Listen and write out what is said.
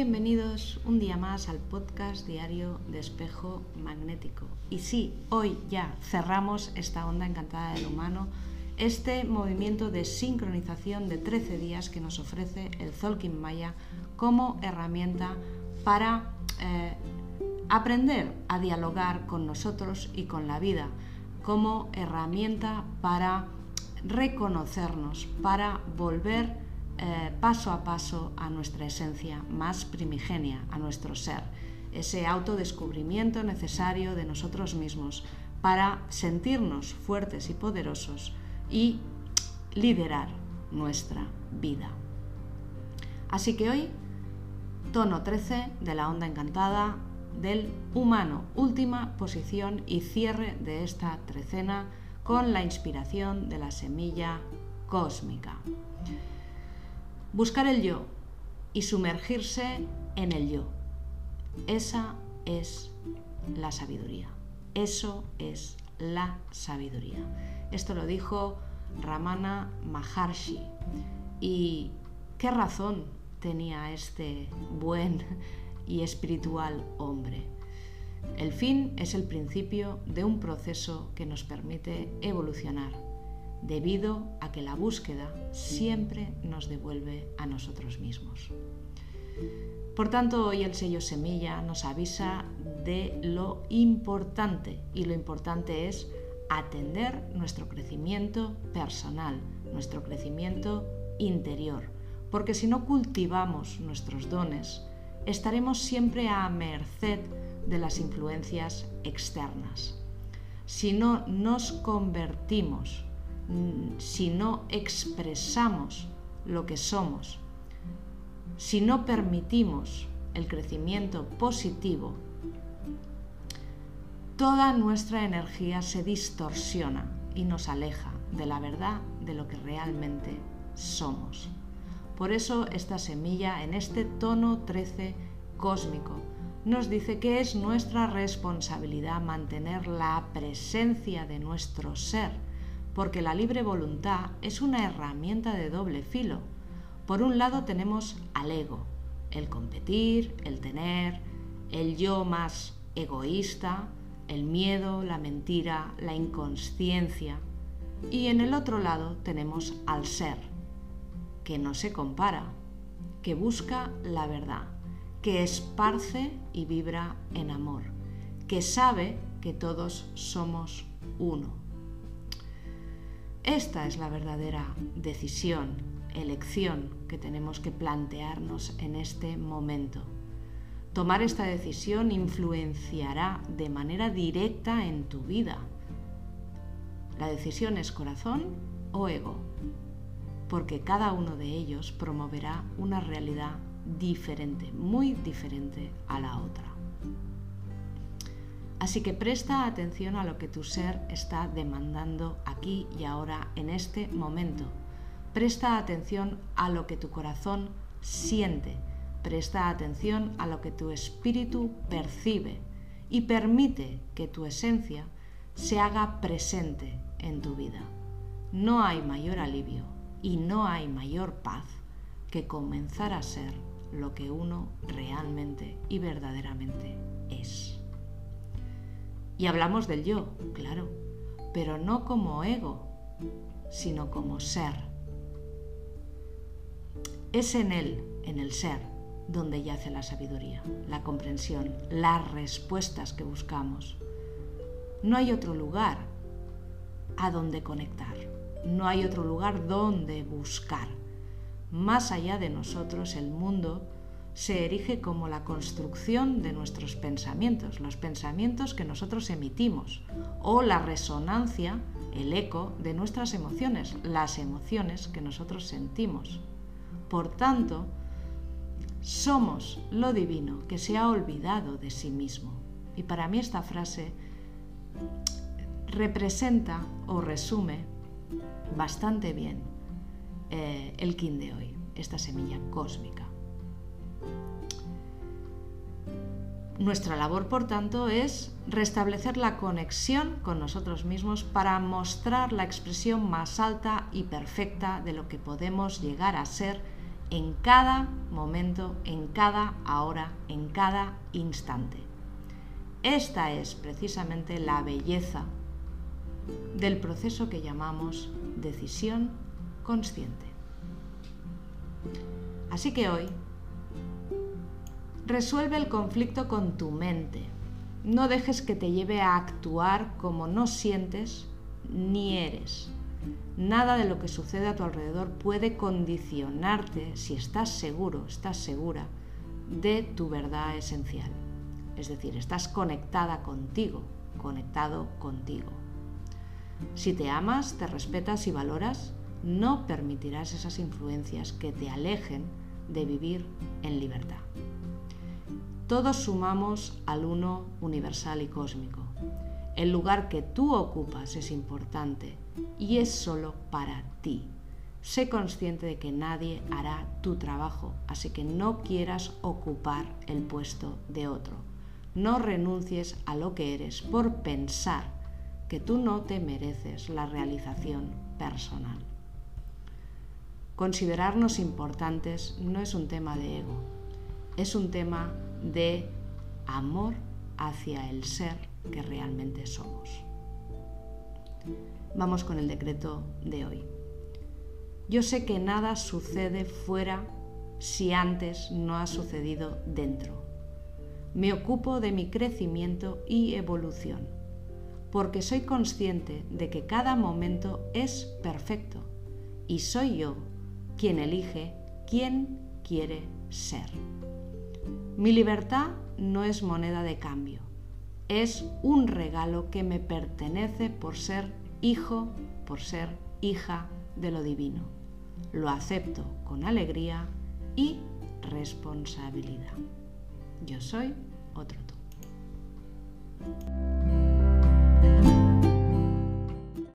Bienvenidos un día más al podcast diario de espejo magnético. Y sí, hoy ya cerramos esta onda encantada del humano, este movimiento de sincronización de 13 días que nos ofrece el Zolkin Maya como herramienta para eh, aprender a dialogar con nosotros y con la vida, como herramienta para reconocernos, para volver eh, paso a paso a nuestra esencia más primigenia, a nuestro ser, ese autodescubrimiento necesario de nosotros mismos para sentirnos fuertes y poderosos y liderar nuestra vida. Así que hoy, tono 13 de la onda encantada del humano, última posición y cierre de esta trecena con la inspiración de la semilla cósmica buscar el yo y sumergirse en el yo. Esa es la sabiduría. Eso es la sabiduría. Esto lo dijo Ramana Maharshi. ¿Y qué razón tenía este buen y espiritual hombre? El fin es el principio de un proceso que nos permite evolucionar debido a que la búsqueda siempre nos devuelve a nosotros mismos. Por tanto, hoy el sello semilla nos avisa de lo importante y lo importante es atender nuestro crecimiento personal, nuestro crecimiento interior, porque si no cultivamos nuestros dones, estaremos siempre a merced de las influencias externas. Si no nos convertimos si no expresamos lo que somos, si no permitimos el crecimiento positivo, toda nuestra energía se distorsiona y nos aleja de la verdad de lo que realmente somos. Por eso esta semilla en este tono 13 cósmico nos dice que es nuestra responsabilidad mantener la presencia de nuestro ser porque la libre voluntad es una herramienta de doble filo. Por un lado tenemos al ego, el competir, el tener, el yo más egoísta, el miedo, la mentira, la inconsciencia. Y en el otro lado tenemos al ser, que no se compara, que busca la verdad, que esparce y vibra en amor, que sabe que todos somos uno. Esta es la verdadera decisión, elección que tenemos que plantearnos en este momento. Tomar esta decisión influenciará de manera directa en tu vida. La decisión es corazón o ego, porque cada uno de ellos promoverá una realidad diferente, muy diferente a la otra. Así que presta atención a lo que tu ser está demandando aquí y ahora, en este momento. Presta atención a lo que tu corazón siente. Presta atención a lo que tu espíritu percibe y permite que tu esencia se haga presente en tu vida. No hay mayor alivio y no hay mayor paz que comenzar a ser lo que uno realmente y verdaderamente es. Y hablamos del yo, claro, pero no como ego, sino como ser. Es en él, en el ser, donde yace la sabiduría, la comprensión, las respuestas que buscamos. No hay otro lugar a donde conectar, no hay otro lugar donde buscar. Más allá de nosotros, el mundo se erige como la construcción de nuestros pensamientos, los pensamientos que nosotros emitimos, o la resonancia, el eco de nuestras emociones, las emociones que nosotros sentimos. Por tanto, somos lo divino que se ha olvidado de sí mismo. Y para mí esta frase representa o resume bastante bien eh, el kin de hoy, esta semilla cósmica. Nuestra labor, por tanto, es restablecer la conexión con nosotros mismos para mostrar la expresión más alta y perfecta de lo que podemos llegar a ser en cada momento, en cada hora, en cada instante. Esta es precisamente la belleza del proceso que llamamos decisión consciente. Así que hoy resuelve el conflicto con tu mente. No dejes que te lleve a actuar como no sientes ni eres. Nada de lo que sucede a tu alrededor puede condicionarte si estás seguro, estás segura de tu verdad esencial. Es decir, estás conectada contigo, conectado contigo. Si te amas, te respetas y valoras, no permitirás esas influencias que te alejen de vivir en libertad. Todos sumamos al uno universal y cósmico. El lugar que tú ocupas es importante y es solo para ti. Sé consciente de que nadie hará tu trabajo, así que no quieras ocupar el puesto de otro. No renuncies a lo que eres por pensar que tú no te mereces la realización personal. Considerarnos importantes no es un tema de ego, es un tema de amor hacia el ser que realmente somos. Vamos con el decreto de hoy. Yo sé que nada sucede fuera si antes no ha sucedido dentro. Me ocupo de mi crecimiento y evolución, porque soy consciente de que cada momento es perfecto y soy yo quien elige quién quiere ser. Mi libertad no es moneda de cambio, es un regalo que me pertenece por ser hijo, por ser hija de lo divino. Lo acepto con alegría y responsabilidad. Yo soy otro tú.